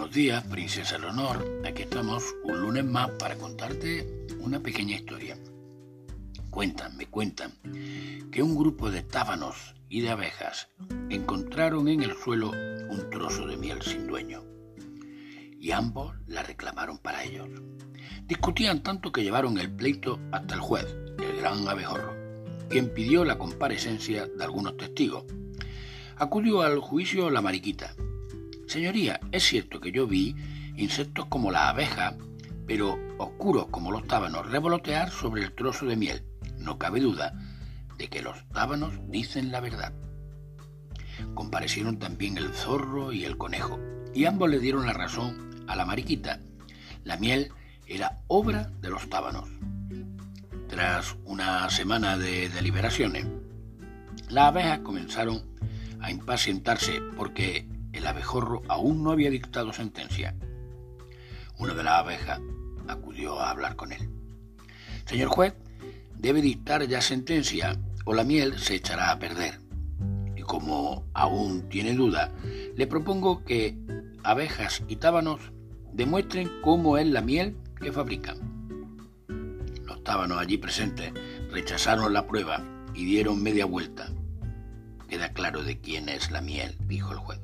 Buenos días, princesa Leonor. Aquí estamos un lunes más para contarte una pequeña historia. Cuentan, me cuentan, que un grupo de tábanos y de abejas encontraron en el suelo un trozo de miel sin dueño y ambos la reclamaron para ellos. Discutían tanto que llevaron el pleito hasta el juez, el gran abejorro, quien pidió la comparecencia de algunos testigos. Acudió al juicio la mariquita, Señoría, es cierto que yo vi insectos como la abeja, pero oscuros como los tábanos, revolotear sobre el trozo de miel. No cabe duda de que los tábanos dicen la verdad. Comparecieron también el zorro y el conejo, y ambos le dieron la razón a la mariquita. La miel era obra de los tábanos. Tras una semana de deliberaciones, las abejas comenzaron a impacientarse porque el abejorro aún no había dictado sentencia. Una de las abejas acudió a hablar con él. Señor juez, debe dictar ya sentencia o la miel se echará a perder. Y como aún tiene duda, le propongo que abejas y tábanos demuestren cómo es la miel que fabrican. Los tábanos allí presentes rechazaron la prueba y dieron media vuelta. Queda claro de quién es la miel, dijo el juez.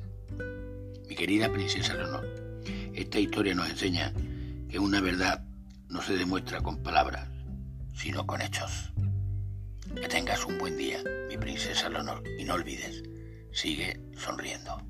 Mi querida princesa Leonor, esta historia nos enseña que una verdad no se demuestra con palabras, sino con hechos. Que tengas un buen día, mi princesa Leonor, y no olvides, sigue sonriendo.